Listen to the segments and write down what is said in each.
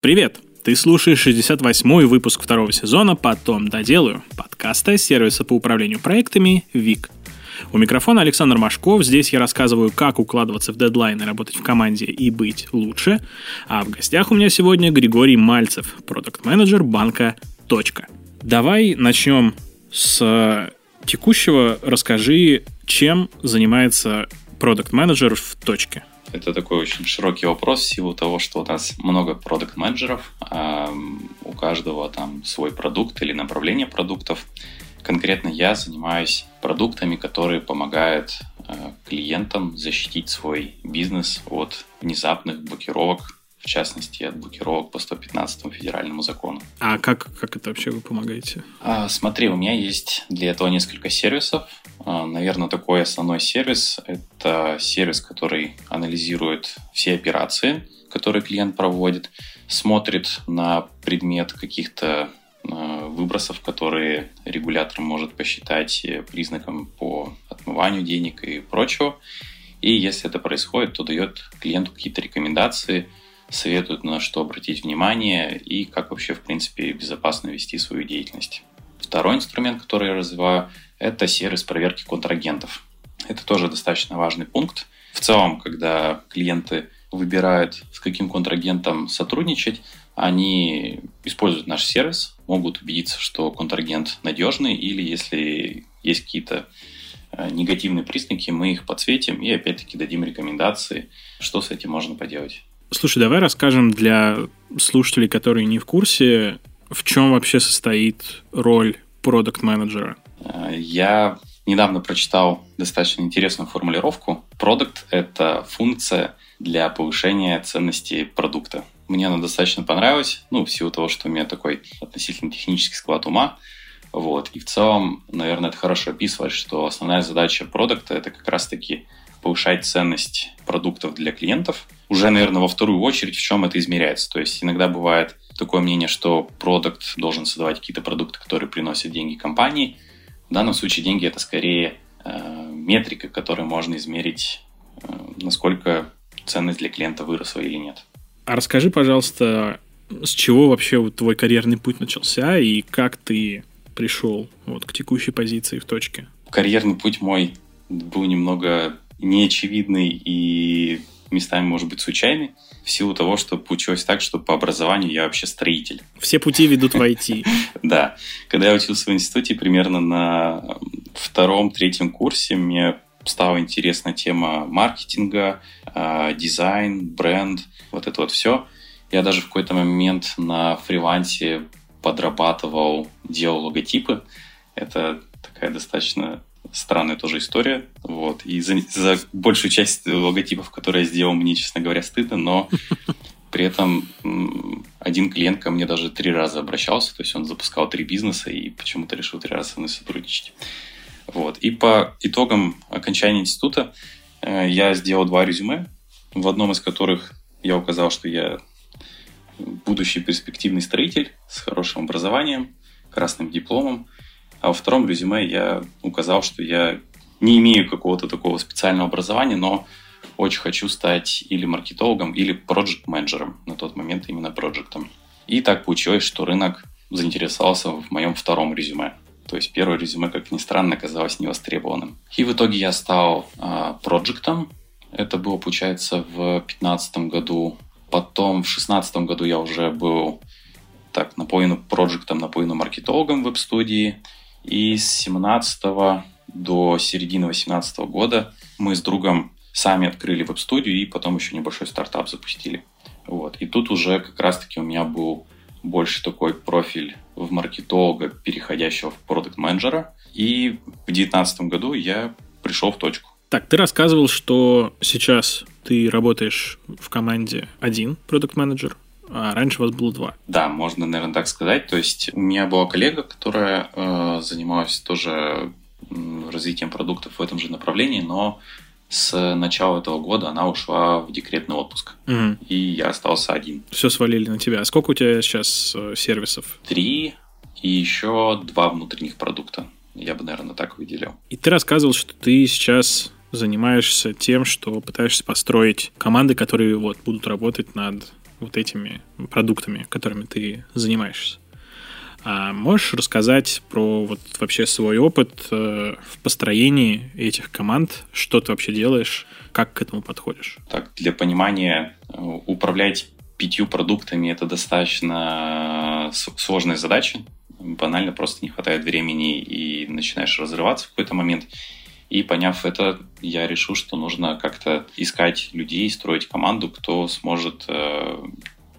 Привет! Ты слушаешь 68-й выпуск второго сезона «Потом доделаю» подкаста сервиса по управлению проектами ВИК. У микрофона Александр Машков. Здесь я рассказываю, как укладываться в дедлайны, работать в команде и быть лучше. А в гостях у меня сегодня Григорий Мальцев, продукт-менеджер банка «Точка». Давай начнем с текущего. Расскажи, чем занимается продукт-менеджер в «Точке». Это такой очень широкий вопрос в силу того, что у нас много продукт-менеджеров, а у каждого там свой продукт или направление продуктов. Конкретно я занимаюсь продуктами, которые помогают э, клиентам защитить свой бизнес от внезапных блокировок в частности, от блокировок по 115 федеральному закону. А как, как это вообще вы помогаете? А, смотри, у меня есть для этого несколько сервисов. А, наверное, такой основной сервис – это сервис, который анализирует все операции, которые клиент проводит, смотрит на предмет каких-то а, выбросов, которые регулятор может посчитать признаком по отмыванию денег и прочего. И если это происходит, то дает клиенту какие-то рекомендации – советуют на что обратить внимание и как вообще, в принципе, безопасно вести свою деятельность. Второй инструмент, который я развиваю, это сервис проверки контрагентов. Это тоже достаточно важный пункт. В целом, когда клиенты выбирают, с каким контрагентом сотрудничать, они используют наш сервис, могут убедиться, что контрагент надежный, или если есть какие-то э, негативные признаки, мы их подсветим и опять-таки дадим рекомендации, что с этим можно поделать. Слушай, давай расскажем для слушателей, которые не в курсе, в чем вообще состоит роль продукт-менеджера. Я недавно прочитал достаточно интересную формулировку. Продукт – это функция для повышения ценности продукта. Мне она достаточно понравилась, ну, в силу того, что у меня такой относительно технический склад ума. Вот. И в целом, наверное, это хорошо описывает, что основная задача продукта – это как раз-таки повышать ценность продуктов для клиентов. Уже, наверное, во вторую очередь, в чем это измеряется. То есть иногда бывает такое мнение, что продукт должен создавать какие-то продукты, которые приносят деньги компании. В данном случае деньги это скорее э, метрика, которой можно измерить, э, насколько ценность для клиента выросла или нет. А расскажи, пожалуйста, с чего вообще твой карьерный путь начался и как ты пришел вот, к текущей позиции в точке? Карьерный путь мой был немного неочевидный и местами, может быть, случайный, в силу того, что получилось так, что по образованию я вообще строитель. Все пути ведут в IT. Да. Когда я учился в институте, примерно на втором-третьем курсе мне стала интересна тема маркетинга, а, дизайн, бренд, вот это вот все. Я даже в какой-то момент на фрилансе подрабатывал, делал логотипы. Это такая достаточно странная тоже история. Вот. И за, за большую часть логотипов, которые я сделал, мне, честно говоря, стыдно, но при этом один клиент ко мне даже три раза обращался, то есть он запускал три бизнеса и почему-то решил три раза со мной сотрудничать. Вот. И по итогам окончания института э, я сделал два резюме, в одном из которых я указал, что я будущий перспективный строитель с хорошим образованием, красным дипломом, а во втором резюме я указал, что я не имею какого-то такого специального образования, но очень хочу стать или маркетологом, или проект-менеджером. На тот момент именно проектом. И так получилось, что рынок заинтересовался в моем втором резюме. То есть первое резюме, как ни странно, оказалось невостребованным. И в итоге я стал э, проектом. Это было, получается, в 2015 году. Потом в 2016 году я уже был так наполнен проектом, наполнен маркетологом веб-студии. И с 17 до середины 18 года мы с другом сами открыли веб-студию и потом еще небольшой стартап запустили. Вот. И тут уже как раз-таки у меня был больше такой профиль в маркетолога, переходящего в продукт-менеджера. И в 2019 году я пришел в точку. Так, ты рассказывал, что сейчас ты работаешь в команде один продукт-менеджер, а раньше у вас было два. Да, можно, наверное, так сказать. То есть у меня была коллега, которая э, занималась тоже развитием продуктов в этом же направлении, но с начала этого года она ушла в декретный отпуск. Угу. И я остался один. Все свалили на тебя. А сколько у тебя сейчас э, сервисов? Три и еще два внутренних продукта. Я бы, наверное, так выделил. И ты рассказывал, что ты сейчас занимаешься тем, что пытаешься построить команды, которые вот будут работать над вот этими продуктами, которыми ты занимаешься. А можешь рассказать про вот вообще свой опыт э, в построении этих команд? Что ты вообще делаешь? Как к этому подходишь? Так, для понимания, э, управлять пятью продуктами это достаточно сложная задача. Банально просто не хватает времени и начинаешь разрываться в какой-то момент. И поняв это, я решил, что нужно как-то искать людей, строить команду, кто сможет э,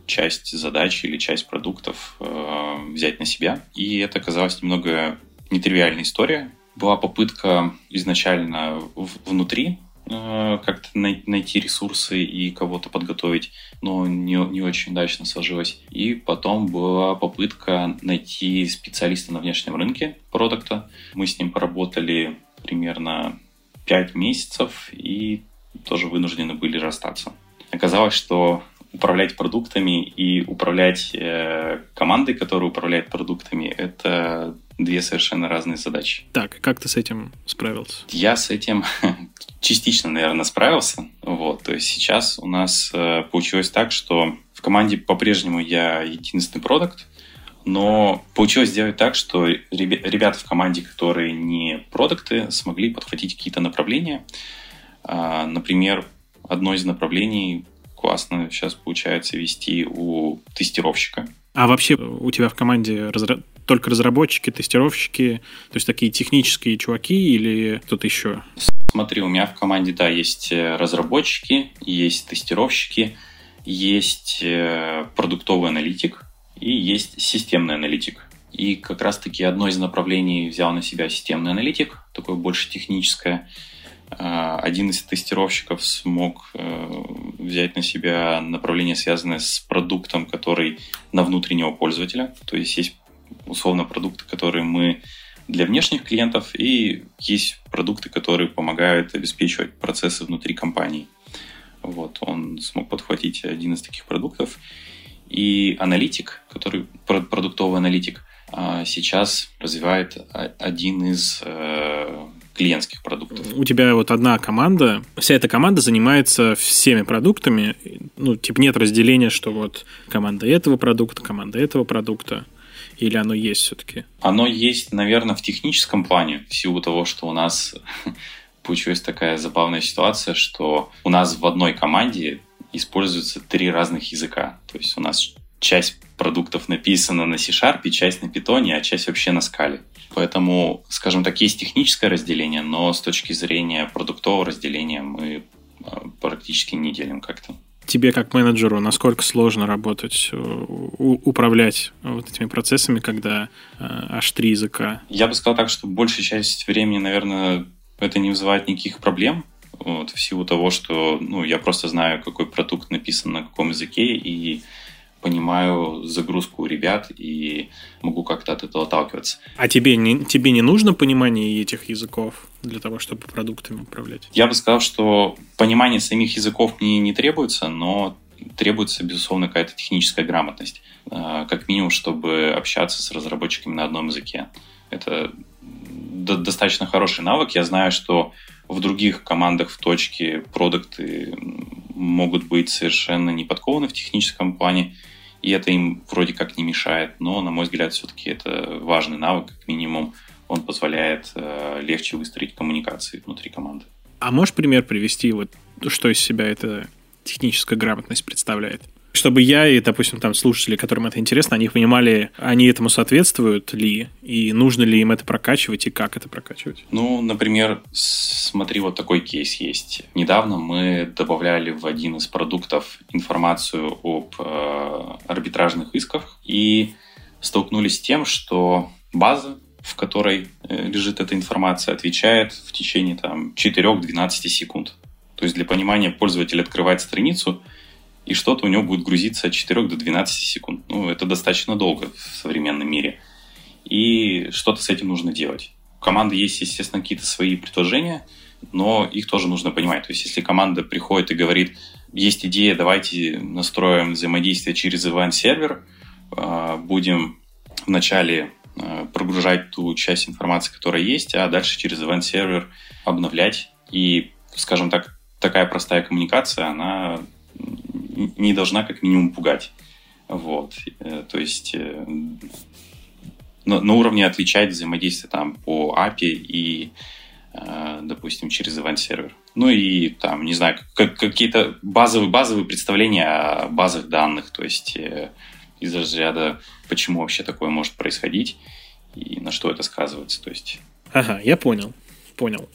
часть задач или часть продуктов э, взять на себя. И это оказалось немного нетривиальная история. Была попытка изначально внутри э, как-то найти ресурсы и кого-то подготовить, но не, не очень удачно сложилось. И потом была попытка найти специалиста на внешнем рынке продукта. Мы с ним поработали примерно 5 месяцев и тоже вынуждены были расстаться. Оказалось, что управлять продуктами и управлять э, командой, которая управляет продуктами, это две совершенно разные задачи. Так, как ты с этим справился? Я с этим частично, наверное, справился. Вот, то есть сейчас у нас э, получилось так, что в команде по-прежнему я единственный продукт, но получилось сделать так, что ребята в команде, которые не продукты, смогли подхватить какие-то направления. А, например, одно из направлений классно сейчас получается вести у тестировщика. А вообще у тебя в команде разра... только разработчики, тестировщики, то есть такие технические чуваки или кто-то еще? Смотри, у меня в команде, да, есть э, разработчики, есть тестировщики, есть э, продуктовый аналитик и есть системный аналитик. И как раз-таки одно из направлений взял на себя системный аналитик, такое больше техническое. А, один из тестировщиков смог э, взять на себя направление, связанное с продуктом, который на внутреннего пользователя. То есть есть условно продукты, которые мы для внешних клиентов, и есть продукты, которые помогают обеспечивать процессы внутри компании. Вот, он смог подхватить один из таких продуктов. И аналитик, который продуктовый аналитик, сейчас развивает один из э, клиентских продуктов. У тебя вот одна команда, вся эта команда занимается всеми продуктами, ну, типа нет разделения, что вот команда этого продукта, команда этого продукта, или оно есть все-таки? Оно есть, наверное, в техническом плане, в силу того, что у нас получилась такая забавная ситуация, что у нас в одной команде используются три разных языка. То есть у нас часть продуктов написана на C-Sharp, часть на Python, а часть вообще на скале. Поэтому, скажем так, есть техническое разделение, но с точки зрения продуктового разделения мы а, практически не делим как-то. Тебе как менеджеру насколько сложно работать, управлять вот этими процессами, когда а, аж три языка? Я бы сказал так, что большая часть времени, наверное, это не вызывает никаких проблем, вот, в силу того, что ну, я просто знаю, какой продукт написан на каком языке, и понимаю загрузку ребят и могу как-то от этого отталкиваться. А тебе не, тебе не нужно понимание этих языков для того, чтобы продуктами управлять? Я бы сказал, что понимание самих языков мне не требуется, но требуется, безусловно, какая-то техническая грамотность. А, как минимум, чтобы общаться с разработчиками на одном языке. Это достаточно хороший навык. Я знаю, что в других командах в точке продукты могут быть совершенно не подкованы в техническом плане, и это им вроде как не мешает, но, на мой взгляд, все-таки это важный навык, как минимум, он позволяет э, легче выстроить коммуникации внутри команды. А можешь пример привести, вот что из себя эта техническая грамотность представляет? Чтобы я и, допустим, там слушатели, которым это интересно, они понимали, они этому соответствуют ли, и нужно ли им это прокачивать, и как это прокачивать? Ну, например, смотри, вот такой кейс есть. Недавно мы добавляли в один из продуктов информацию об э, арбитражных исках и столкнулись с тем, что база, в которой э, лежит эта информация, отвечает в течение там 4-12 секунд. То есть для понимания пользователь открывает страницу, и что-то у него будет грузиться от 4 до 12 секунд. Ну, это достаточно долго в современном мире. И что-то с этим нужно делать. У команды есть, естественно, какие-то свои предложения, но их тоже нужно понимать. То есть, если команда приходит и говорит, есть идея, давайте настроим взаимодействие через event-сервер, а, будем вначале а, прогружать ту часть информации, которая есть, а дальше через event-сервер обновлять. И, скажем так, такая простая коммуникация, она не должна как минимум пугать. Вот. Э, то есть на, на уровне отличать взаимодействие там по API и, допустим, через event-сервер. Ну и там, не знаю, как, какие-то базовые, базовые представления о базах данных, то есть из разряда, почему вообще такое может происходить и на что это сказывается. То есть... Ага, я понял, понял.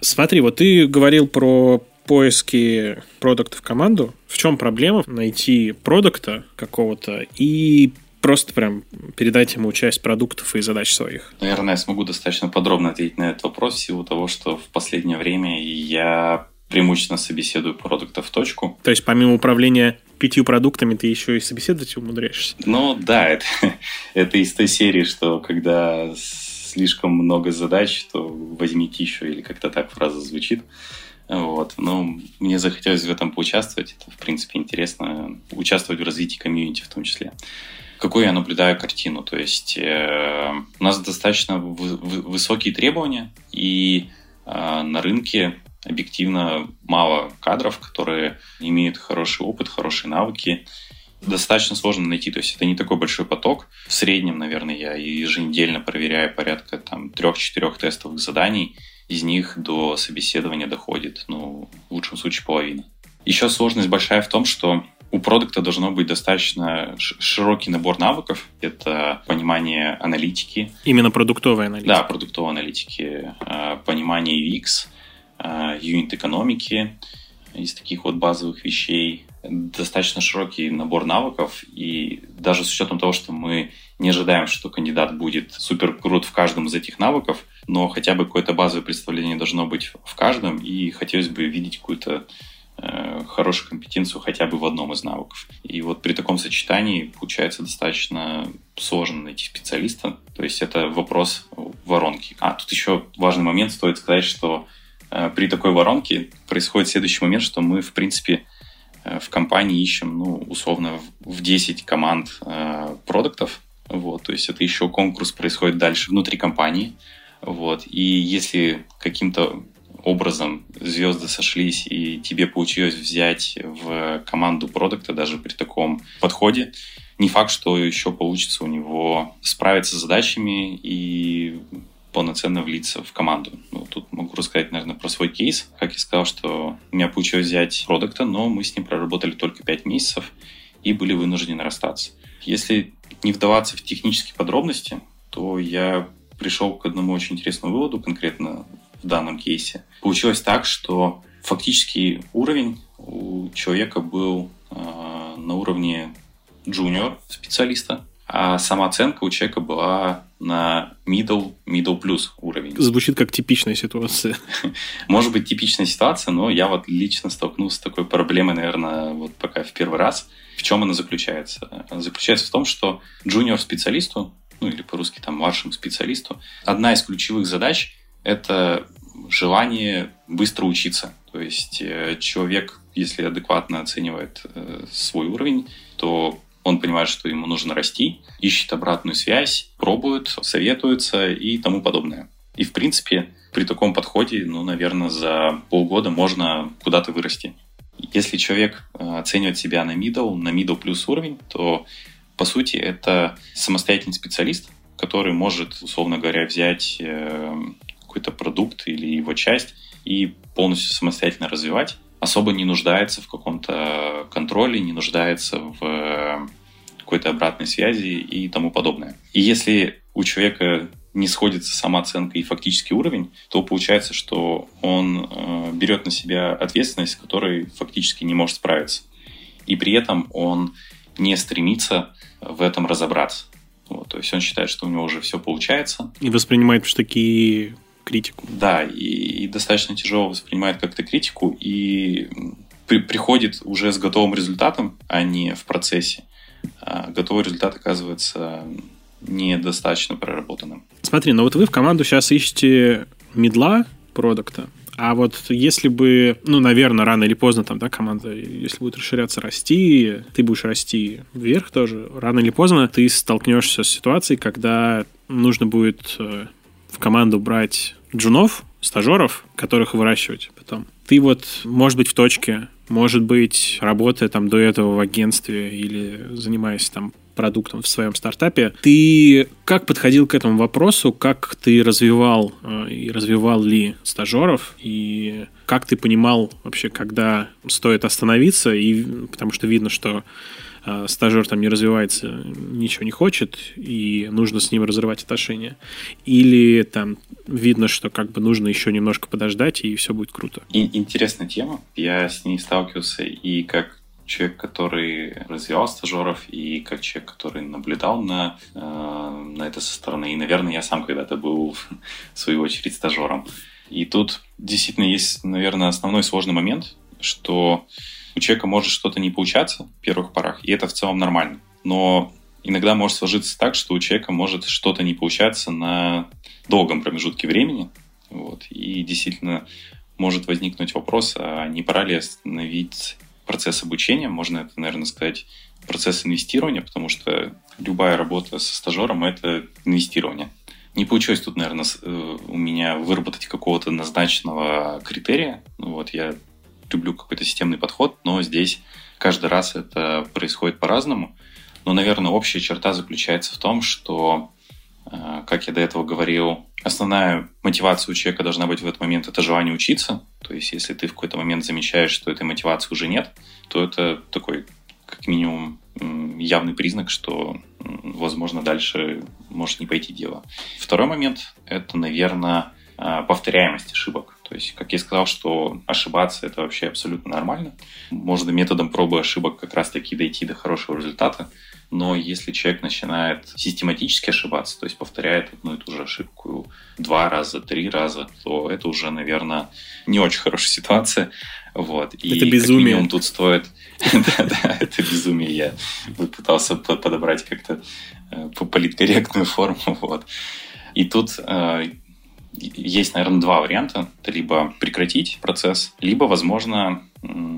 Смотри, вот ты говорил про поиски продукта в команду. В чем проблема найти продукта какого-то и просто прям передать ему часть продуктов и задач своих? Наверное, я смогу достаточно подробно ответить на этот вопрос в силу того, что в последнее время я преимущественно собеседую продукта в точку. То есть помимо управления пятью продуктами ты еще и собеседовать умудряешься? Ну да, это, это из той серии, что когда слишком много задач, то возьмите еще, или как-то так фраза звучит. Вот. Но мне захотелось в этом поучаствовать. Это, в принципе, интересно. Участвовать в развитии комьюнити в том числе. Какую я наблюдаю картину? То есть э, у нас достаточно высокие требования, и э, на рынке объективно мало кадров, которые имеют хороший опыт, хорошие навыки. Достаточно сложно найти, то есть это не такой большой поток. В среднем, наверное, я еженедельно проверяю порядка там трех-четырех тестовых заданий. Из них до собеседования доходит, ну, в лучшем случае половина. Еще сложность большая в том, что у продукта должно быть достаточно широкий набор навыков. Это понимание аналитики. Именно продуктовой аналитики. Да, продуктовой аналитики, а, понимание UX, Э, юнит-экономики, из таких вот базовых вещей. Достаточно широкий набор навыков, и даже с учетом того, что мы не ожидаем, что кандидат будет супер крут в каждом из этих навыков, но хотя бы какое-то базовое представление должно быть в каждом, и хотелось бы видеть какую-то э, хорошую компетенцию хотя бы в одном из навыков. И вот при таком сочетании получается достаточно сложно найти специалиста. То есть это вопрос воронки. А, тут еще важный момент, стоит сказать, что Э, при такой воронке происходит следующий момент, что мы, в принципе, э, в компании ищем, ну, условно, в 10 команд э, продуктов. Вот, то есть это еще конкурс происходит дальше внутри компании. Вот, и если каким-то образом звезды сошлись, и тебе получилось взять в команду продукта даже при таком подходе, не факт, что еще получится у него справиться с задачами и полноценно влиться в команду. Ну, тут могу рассказать, наверное, про свой кейс. Как я сказал, что у меня получилось взять продукта, но мы с ним проработали только 5 месяцев и были вынуждены расстаться. Если не вдаваться в технические подробности, то я пришел к одному очень интересному выводу, конкретно в данном кейсе. Получилось так, что фактический уровень у человека был э, на уровне джуниор специалиста, а сама оценка у человека была на middle, middle plus уровень. Звучит как типичная ситуация. Может быть, типичная ситуация, но я вот лично столкнулся с такой проблемой, наверное, вот пока в первый раз. В чем она заключается? Она заключается в том, что джуниор-специалисту, ну или по-русски там младшему специалисту, одна из ключевых задач – это желание быстро учиться. То есть э, человек, если адекватно оценивает э, свой уровень, то он понимает, что ему нужно расти, ищет обратную связь, пробует, советуется и тому подобное. И, в принципе, при таком подходе, ну, наверное, за полгода можно куда-то вырасти. Если человек э, оценивает себя на middle, на middle плюс уровень, то, по сути, это самостоятельный специалист, который может, условно говоря, взять э, какой-то продукт или его часть и полностью самостоятельно развивать, особо не нуждается в каком-то контроле, не нуждается в какой-то обратной связи и тому подобное. И если у человека не сходится самооценка и фактический уровень, то получается, что он э, берет на себя ответственность, с которой фактически не может справиться. И при этом он не стремится в этом разобраться. Вот, то есть он считает, что у него уже все получается. И воспринимает в такие критику. Да, и, и достаточно тяжело воспринимает как-то критику и при, приходит уже с готовым результатом, а не в процессе. А готовый результат оказывается недостаточно проработанным. Смотри, ну вот вы в команду сейчас ищете медла продукта, а вот если бы, ну, наверное, рано или поздно там, да, команда, если будет расширяться, расти, ты будешь расти вверх тоже, рано или поздно ты столкнешься с ситуацией, когда нужно будет э, в команду брать джунов, стажеров, которых выращивать потом. ты вот, может быть, в точке, может быть, работая там до этого в агентстве или занимаясь там продуктом в своем стартапе, ты как подходил к этому вопросу, как ты развивал э, и развивал ли стажеров, и как ты понимал вообще, когда стоит остановиться, и потому что видно, что а, стажер там не развивается, ничего не хочет, и нужно с ним разрывать отношения. Или там видно, что как бы нужно еще немножко подождать, и все будет круто. Интересная тема. Я с ней сталкивался и как человек, который развивал стажеров, и как человек, который наблюдал на, э, на это со стороны. И, наверное, я сам когда-то был, в свою очередь, стажером. И тут действительно есть, наверное, основной сложный момент, что у человека может что-то не получаться в первых порах, и это в целом нормально. Но иногда может сложиться так, что у человека может что-то не получаться на долгом промежутке времени. Вот, и действительно может возникнуть вопрос, а не пора ли остановить процесс обучения, можно это, наверное, сказать, процесс инвестирования, потому что любая работа со стажером – это инвестирование. Не получилось тут, наверное, э, у меня выработать какого-то назначенного критерия. Вот я люблю какой-то системный подход, но здесь каждый раз это происходит по-разному. Но, наверное, общая черта заключается в том, что, как я до этого говорил, основная мотивация у человека должна быть в этот момент это желание учиться. То есть, если ты в какой-то момент замечаешь, что этой мотивации уже нет, то это такой, как минимум, явный признак, что, возможно, дальше может не пойти дело. Второй момент – это, наверное, э, повторяемость ошибок. То есть, как я сказал, что ошибаться это вообще абсолютно нормально. Можно методом пробы ошибок как раз-таки дойти до хорошего результата. Но если человек начинает систематически ошибаться, то есть повторяет одну и ту же ошибку два раза, три раза, то это уже, наверное, не очень хорошая ситуация. Вот. И это безумие. Как тут стоит... да, да, это безумие. Я пытался подобрать как-то э, политкорректную форму. Вот. И тут э, есть, наверное, два варианта. Это либо прекратить процесс, либо, возможно,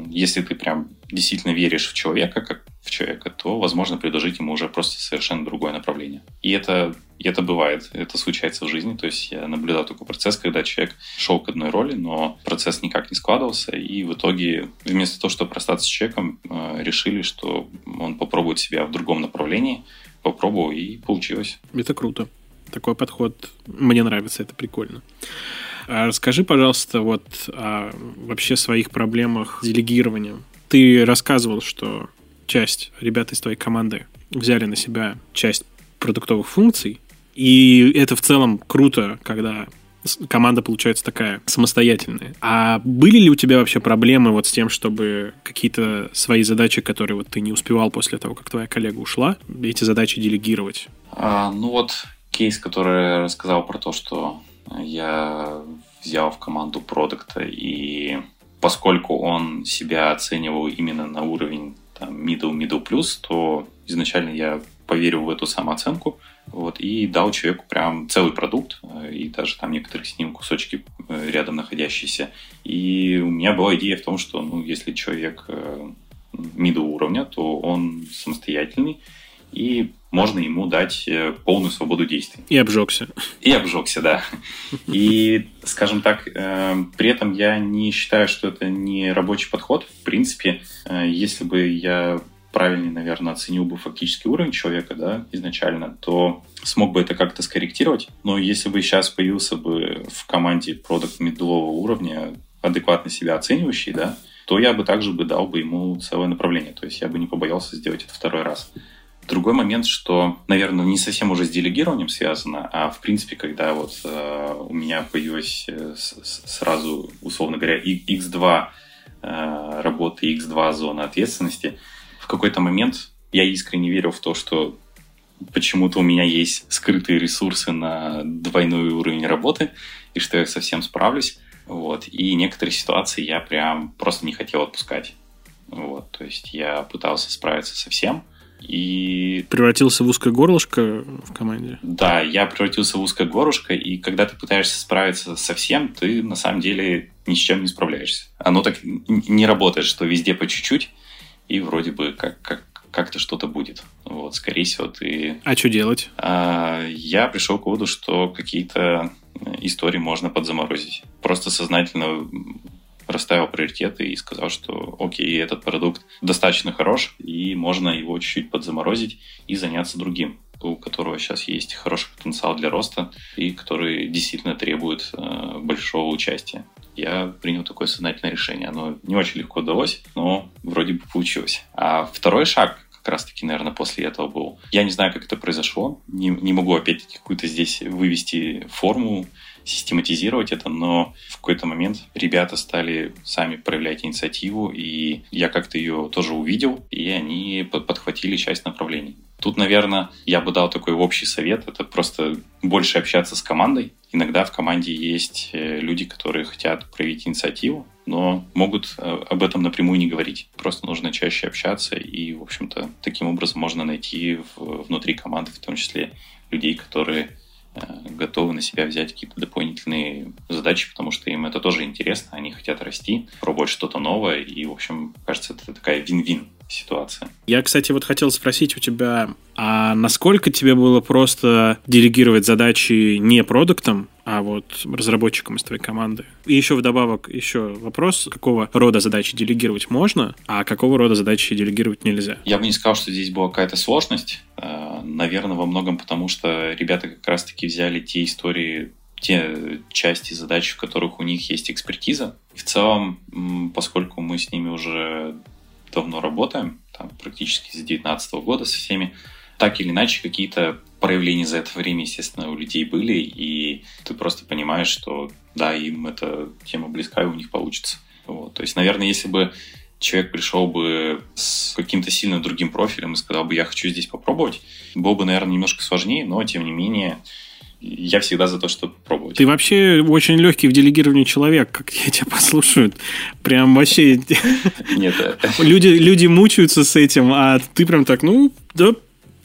если ты прям действительно веришь в человека, как в человека, то, возможно, предложить ему уже просто совершенно другое направление. И это, и это бывает, это случается в жизни. То есть я наблюдал такой процесс, когда человек шел к одной роли, но процесс никак не складывался, и в итоге вместо того, чтобы расстаться с человеком, э, решили, что он попробует себя в другом направлении, попробовал, и получилось. Это круто. Такой подход мне нравится, это прикольно. А расскажи, пожалуйста, вот о вообще своих проблемах с делегированием. Ты рассказывал, что часть ребят из твоей команды взяли на себя часть продуктовых функций, и это в целом круто, когда команда получается такая самостоятельная. А были ли у тебя вообще проблемы вот с тем, чтобы какие-то свои задачи, которые вот ты не успевал после того, как твоя коллега ушла, эти задачи делегировать? А, ну вот кейс, который я рассказал про то, что я взял в команду продукта, и поскольку он себя оценивал именно на уровень там, middle, middle plus, то изначально я поверил в эту самооценку, вот, и дал человеку прям целый продукт, и даже там некоторые с ним кусочки э, рядом находящиеся. И у меня была идея в том, что, ну, если человек э, middle уровня, то он самостоятельный, и можно ему дать э, полную свободу действий. И обжегся. И обжегся, да. И, скажем так, э, при этом я не считаю, что это не рабочий подход. В принципе, э, если бы я правильнее, наверное, оценил бы фактический уровень человека, да, изначально, то смог бы это как-то скорректировать. Но если бы сейчас появился бы в команде продукт медлового уровня, адекватно себя оценивающий, да, то я бы также бы дал бы ему целое направление. То есть я бы не побоялся сделать это второй раз. Другой момент, что, наверное, не совсем уже с делегированием связано, а в принципе, когда вот э, у меня появилась э, сразу, условно говоря, X2 э, работы, X2 зона ответственности, в какой-то момент я искренне верил в то, что почему-то у меня есть скрытые ресурсы на двойной уровень работы, и что я совсем справлюсь. Вот. И некоторые ситуации я прям просто не хотел отпускать. Вот. То есть я пытался справиться со всем, и... Превратился в узкое горлышко в команде? Да, я превратился в узкое горлышко, и когда ты пытаешься справиться со всем, ты на самом деле ни с чем не справляешься. Оно так не работает, что везде по чуть-чуть, и вроде бы как, как, как-то что-то будет. Вот, скорее всего, ты... А что делать? А, я пришел к выводу, что какие-то истории можно подзаморозить. Просто сознательно расставил приоритеты и сказал, что окей, этот продукт достаточно хорош, и можно его чуть-чуть подзаморозить и заняться другим у которого сейчас есть хороший потенциал для роста и который действительно требует э, большого участия. Я принял такое сознательное решение. Оно не очень легко удалось, но вроде бы получилось. А второй шаг, как раз-таки, наверное, после этого был. Я не знаю, как это произошло. Не, не могу, опять-таки, какую-то здесь вывести форму, систематизировать это, но в какой-то момент ребята стали сами проявлять инициативу, и я как-то ее тоже увидел, и они подхватили часть направлений. Тут, наверное, я бы дал такой общий совет. Это просто больше общаться с командой. Иногда в команде есть э, люди, которые хотят проявить инициативу, но могут э, об этом напрямую не говорить. Просто нужно чаще общаться, и, в общем-то, таким образом можно найти внутри команды, в том числе людей, которые готовы на себя взять какие-то дополнительные задачи, потому что им это тоже интересно, они хотят расти, пробовать что-то новое, и, в общем, кажется, это такая вин-вин ситуация. Я, кстати, вот хотел спросить у тебя, а насколько тебе было просто делегировать задачи не продуктам, а вот разработчикам из твоей команды? И еще вдобавок еще вопрос, какого рода задачи делегировать можно, а какого рода задачи делегировать нельзя? Я бы не сказал, что здесь была какая-то сложность. Э, наверное, во многом потому, что ребята как раз-таки взяли те истории, те части задач, в которых у них есть экспертиза. В целом, поскольку мы с ними уже давно работаем, там, практически с 2019 года со всеми, так или иначе какие-то проявления за это время, естественно, у людей были, и ты просто понимаешь, что да, им эта тема близка, и у них получится. Вот. То есть, наверное, если бы человек пришел бы с каким-то сильно другим профилем и сказал бы, я хочу здесь попробовать, было бы, наверное, немножко сложнее, но, тем не менее, я всегда за то, чтобы пробовать. Ты вообще очень легкий в делегировании человек, как я тебя послушаю. Прям вообще... Нет. Люди, люди мучаются с этим, а ты прям так, ну, да,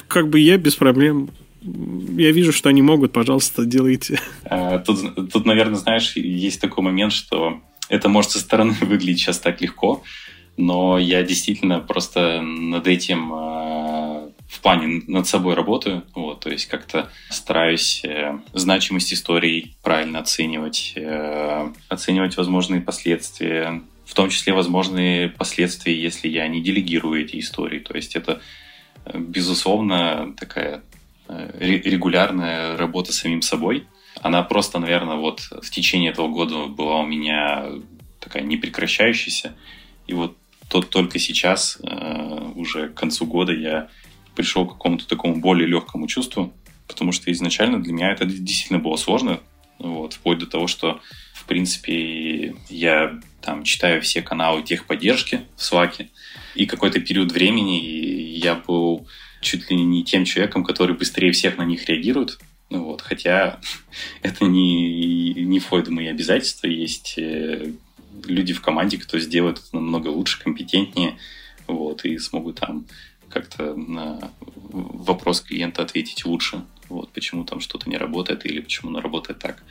как бы я без проблем. Я вижу, что они могут, пожалуйста, делайте. А, тут, тут, наверное, знаешь, есть такой момент, что это может со стороны выглядеть сейчас так легко, но я действительно просто над этим а, в плане над собой работаю, вот, то есть как-то стараюсь э, значимость историй правильно оценивать, э, оценивать возможные последствия, в том числе возможные последствия, если я не делегирую эти истории. То есть это, безусловно, такая э, регулярная работа с самим собой. Она просто, наверное, вот в течение этого года была у меня такая непрекращающаяся. И вот тот только сейчас, э, уже к концу года, я пришел к какому-то такому более легкому чувству, потому что изначально для меня это действительно было сложно, вот, вплоть до того, что, в принципе, я там читаю все каналы техподдержки в Slack, и какой-то период времени я был чуть ли не тем человеком, который быстрее всех на них реагирует, ну вот, хотя это не, не входит в мои обязательства. Есть э, люди в команде, кто сделает это намного лучше, компетентнее, вот, и смогут там как-то на вопрос клиента ответить лучше, вот, почему там что-то не работает или почему оно работает так.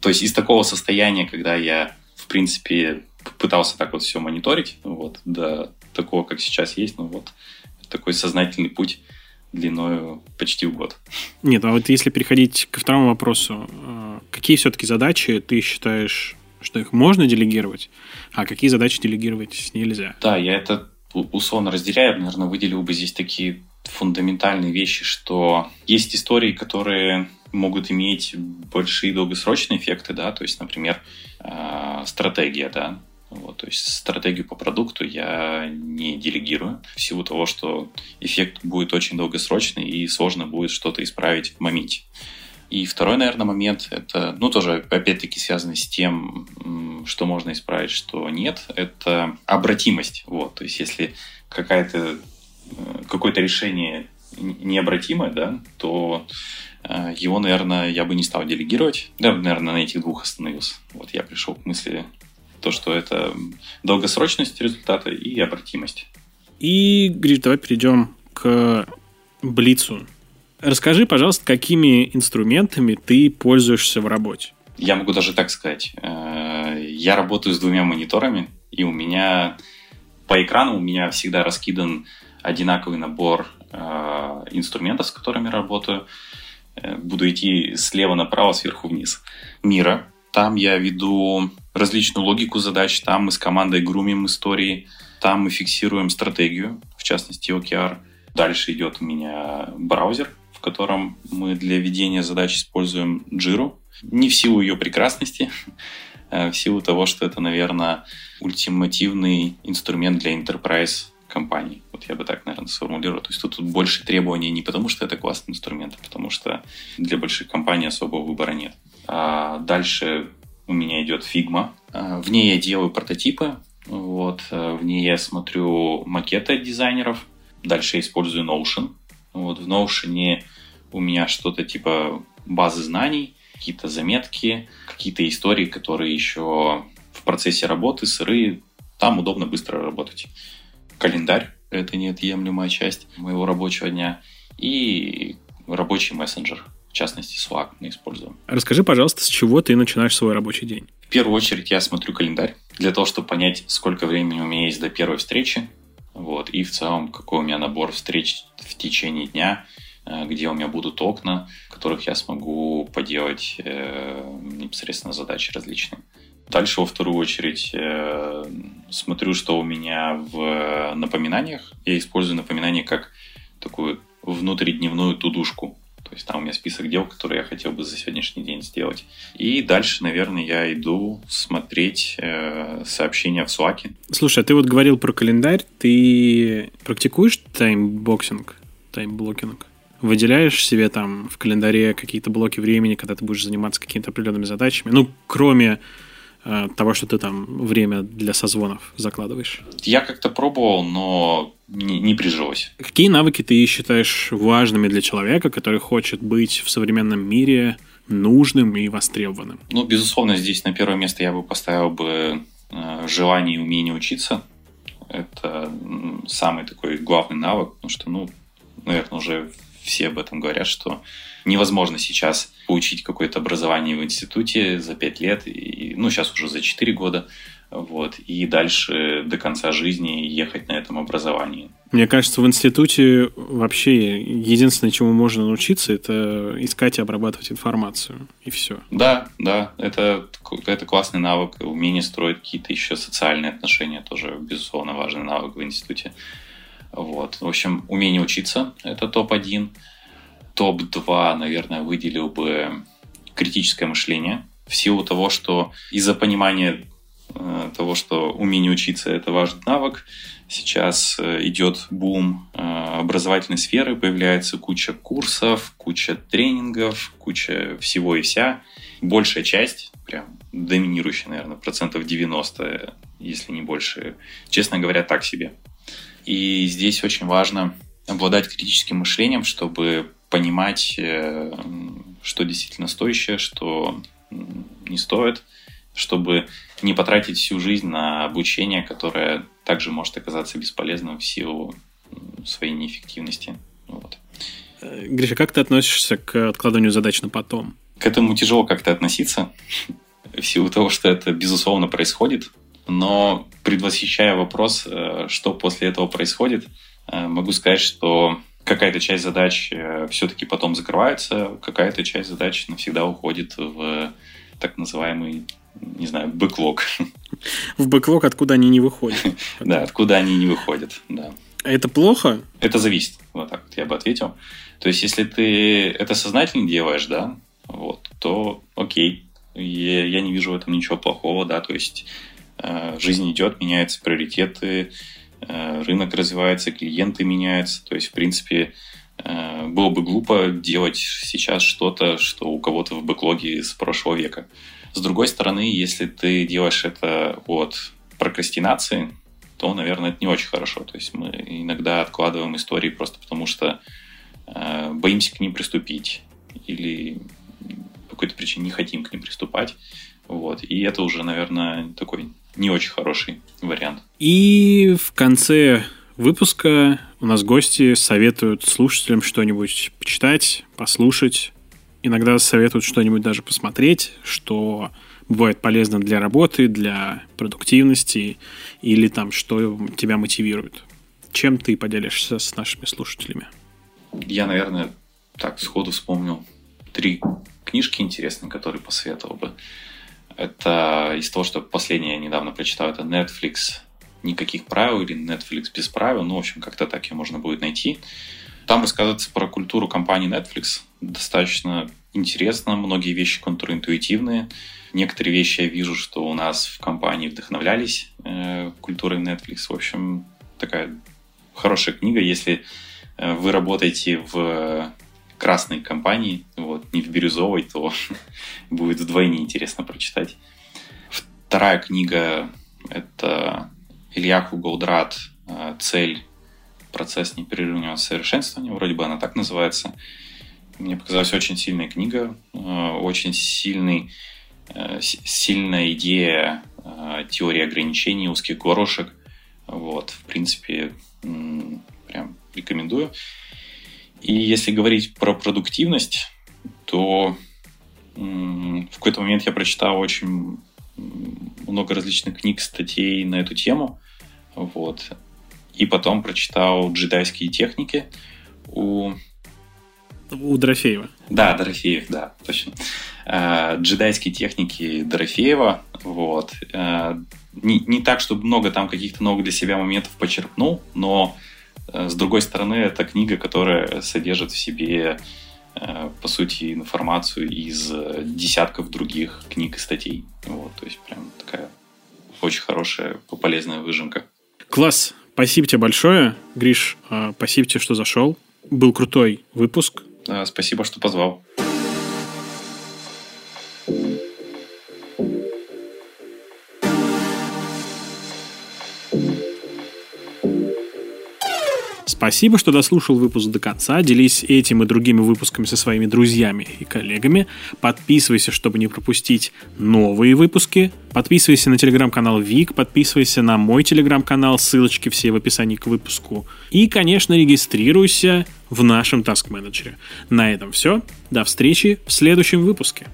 То есть из такого состояния, когда я, в принципе, пытался так вот все мониторить, вот, до такого, как сейчас есть, ну вот, такой сознательный путь длиною почти в год. Нет, а вот если переходить ко второму вопросу, э, какие все-таки задачи ты считаешь, что их можно делегировать, а какие задачи делегировать нельзя? Да, я это условно разделяю, наверное, выделил бы здесь такие фундаментальные вещи, что есть истории, которые могут иметь большие долгосрочные эффекты, да, то есть, например, э, стратегия, да, вот, то есть стратегию по продукту я не делегирую в силу того, что эффект будет очень долгосрочный и сложно будет что-то исправить в моменте. И второй, наверное, момент, это, ну, тоже, опять-таки, связанный с тем, что можно исправить, что нет, это обратимость. Вот, то есть, если какая-то, э, какое-то решение необратимое, да, то э, его, наверное, я бы не стал делегировать. Да, наверное, на этих двух остановился. Вот я пришел к мысли, то, что это долгосрочность результата и обратимость. И, Гриш, давай перейдем к Блицу. Расскажи, пожалуйста, какими инструментами ты пользуешься в работе? Я могу даже так сказать. Э, я работаю с двумя мониторами, и у меня по экрану у меня всегда раскидан одинаковый набор э, инструментов, с которыми работаю. Э, буду идти слева направо, сверху вниз. Мира. Там я веду различную логику задач. Там мы с командой грумим истории, там мы фиксируем стратегию, в частности OKR. Дальше идет у меня браузер, в котором мы для ведения задач используем Jira. Не в силу ее прекрасности, а в силу того, что это, наверное, ультимативный инструмент для enterprise компаний. Вот я бы так, наверное, сформулировал. То есть тут, тут больше требований не потому, что это классный инструмент, а потому что для больших компаний особого выбора нет. А дальше у меня идет Figma. А, в ней я делаю прототипы. Вот. А, в ней я смотрю макеты дизайнеров. Дальше я использую Notion. Вот. В Notion у меня что-то типа базы знаний, какие-то заметки, какие-то истории, которые еще в процессе работы сырые. Там удобно быстро работать. Календарь – это неотъемлемая часть моего рабочего дня. И рабочий мессенджер – частности Slack мы используем. Расскажи, пожалуйста, с чего ты начинаешь свой рабочий день? В первую очередь я смотрю календарь для того, чтобы понять, сколько времени у меня есть до первой встречи, вот, и в целом, какой у меня набор встреч в течение дня, э, где у меня будут окна, в которых я смогу поделать э, непосредственно задачи различные. Дальше, во вторую очередь, э, смотрю, что у меня в напоминаниях. Я использую напоминания как такую внутридневную тудушку. То есть там у меня список дел, которые я хотел бы за сегодняшний день сделать. И дальше, наверное, я иду смотреть э, сообщения в Slack. Слушай, а ты вот говорил про календарь. Ты практикуешь timeboxing, timeblocking? Выделяешь себе там в календаре какие-то блоки времени, когда ты будешь заниматься какими-то определенными задачами? Ну, кроме того, что ты там время для созвонов закладываешь? Я как-то пробовал, но не, не прижилось. Какие навыки ты считаешь важными для человека, который хочет быть в современном мире нужным и востребованным? Ну, безусловно, здесь на первое место я бы поставил бы э, желание и умение учиться. Это самый такой главный навык, потому что, ну, наверное, уже все об этом говорят, что невозможно сейчас получить какое-то образование в институте за 5 лет, и, ну, сейчас уже за 4 года, вот, и дальше до конца жизни ехать на этом образовании. Мне кажется, в институте вообще единственное, чему можно научиться, это искать и обрабатывать информацию, и все. Да, да, это, это классный навык, умение строить какие-то еще социальные отношения, тоже, безусловно, важный навык в институте. Вот. В общем, умение учиться – это топ-1. Топ-2, наверное, выделил бы критическое мышление. В силу того, что из-за понимания э, того, что умение учиться – это важный навык, сейчас э, идет бум э, образовательной сферы, появляется куча курсов, куча тренингов, куча всего и вся. Большая часть, прям доминирующая, наверное, процентов 90, если не больше, честно говоря, так себе. И здесь очень важно обладать критическим мышлением, чтобы понимать, э, что действительно стоящее, что не стоит, чтобы не потратить всю жизнь на обучение, которое также может оказаться бесполезным в силу своей неэффективности. Вот. Э, Гриша, как ты относишься к откладыванию задач на потом? К этому тяжело как-то относиться, в силу того, что это, безусловно, происходит. Но предвосхищая вопрос, э, что после этого происходит, могу сказать, что какая-то часть задач э, все-таки потом закрывается, какая-то часть задач навсегда уходит в так называемый, не знаю, бэклог. В бэклог, откуда они не выходят. Да, откуда они не выходят, да. А это плохо? Это зависит, вот так вот я бы ответил. То есть, если ты это сознательно делаешь, да, вот, то окей, я, не вижу в этом ничего плохого, да, то есть Э, жизнь идет, меняются приоритеты, рынок развивается, клиенты меняются. То есть, в принципе, э, было бы глупо делать сейчас что-то, что у кого-то в бэклоге с прошлого века. С другой стороны, если ты делаешь это от прокрастинации, то, наверное, это не очень хорошо. То есть мы иногда откладываем истории просто потому, что э, боимся к ним приступить или по какой-то причине не хотим к ним приступать. Вот. И это уже, наверное, такой не очень хороший вариант. И в конце выпуска у нас гости советуют слушателям что-нибудь почитать, послушать. Иногда советуют что-нибудь даже посмотреть, что бывает полезно для работы, для продуктивности или там, что тебя мотивирует. Чем ты поделишься с нашими слушателями? Я, наверное, так сходу вспомнил три книжки интересные, которые посоветовал бы. Это из того, что последнее я недавно прочитал, это Netflix никаких правил или Netflix без правил. Ну, в общем, как-то так ее можно будет найти. Там рассказывается про культуру компании Netflix. Достаточно интересно, многие вещи контринтуитивные. Некоторые вещи я вижу, что у нас в компании вдохновлялись э, культурой Netflix. В общем, такая хорошая книга, если э, вы работаете в красной компании, вот, не в бирюзовой, то будет вдвойне интересно прочитать. Вторая книга – это Ильяху Голдрат «Цель. Процесс непрерывного совершенствования». Вроде бы она так называется. Мне показалась очень сильная книга, э, очень сильный, э, сильная идея э, теории ограничений, узких горошек. Вот, в принципе, прям рекомендую. И если говорить про продуктивность, то в какой-то момент я прочитал очень много различных книг, статей на эту тему. Вот. И потом прочитал джедайские техники у... У Дорофеева. Да, Дорофеев, да, точно. Э, джедайские техники Дорофеева. Вот. Э, не, не так, чтобы много там каких-то новых для себя моментов почерпнул, но с другой стороны, это книга, которая содержит в себе, по сути, информацию из десятков других книг и статей. Вот, то есть прям такая очень хорошая, полезная выжимка. Класс. Спасибо тебе большое. Гриш, а, спасибо тебе, что зашел. Был крутой выпуск. Спасибо, что позвал. Спасибо, что дослушал выпуск до конца. Делись этим и другими выпусками со своими друзьями и коллегами. Подписывайся, чтобы не пропустить новые выпуски. Подписывайся на телеграм-канал Вик, подписывайся на мой телеграм-канал, ссылочки все в описании к выпуску. И, конечно, регистрируйся в нашем Task Manager. На этом все. До встречи в следующем выпуске.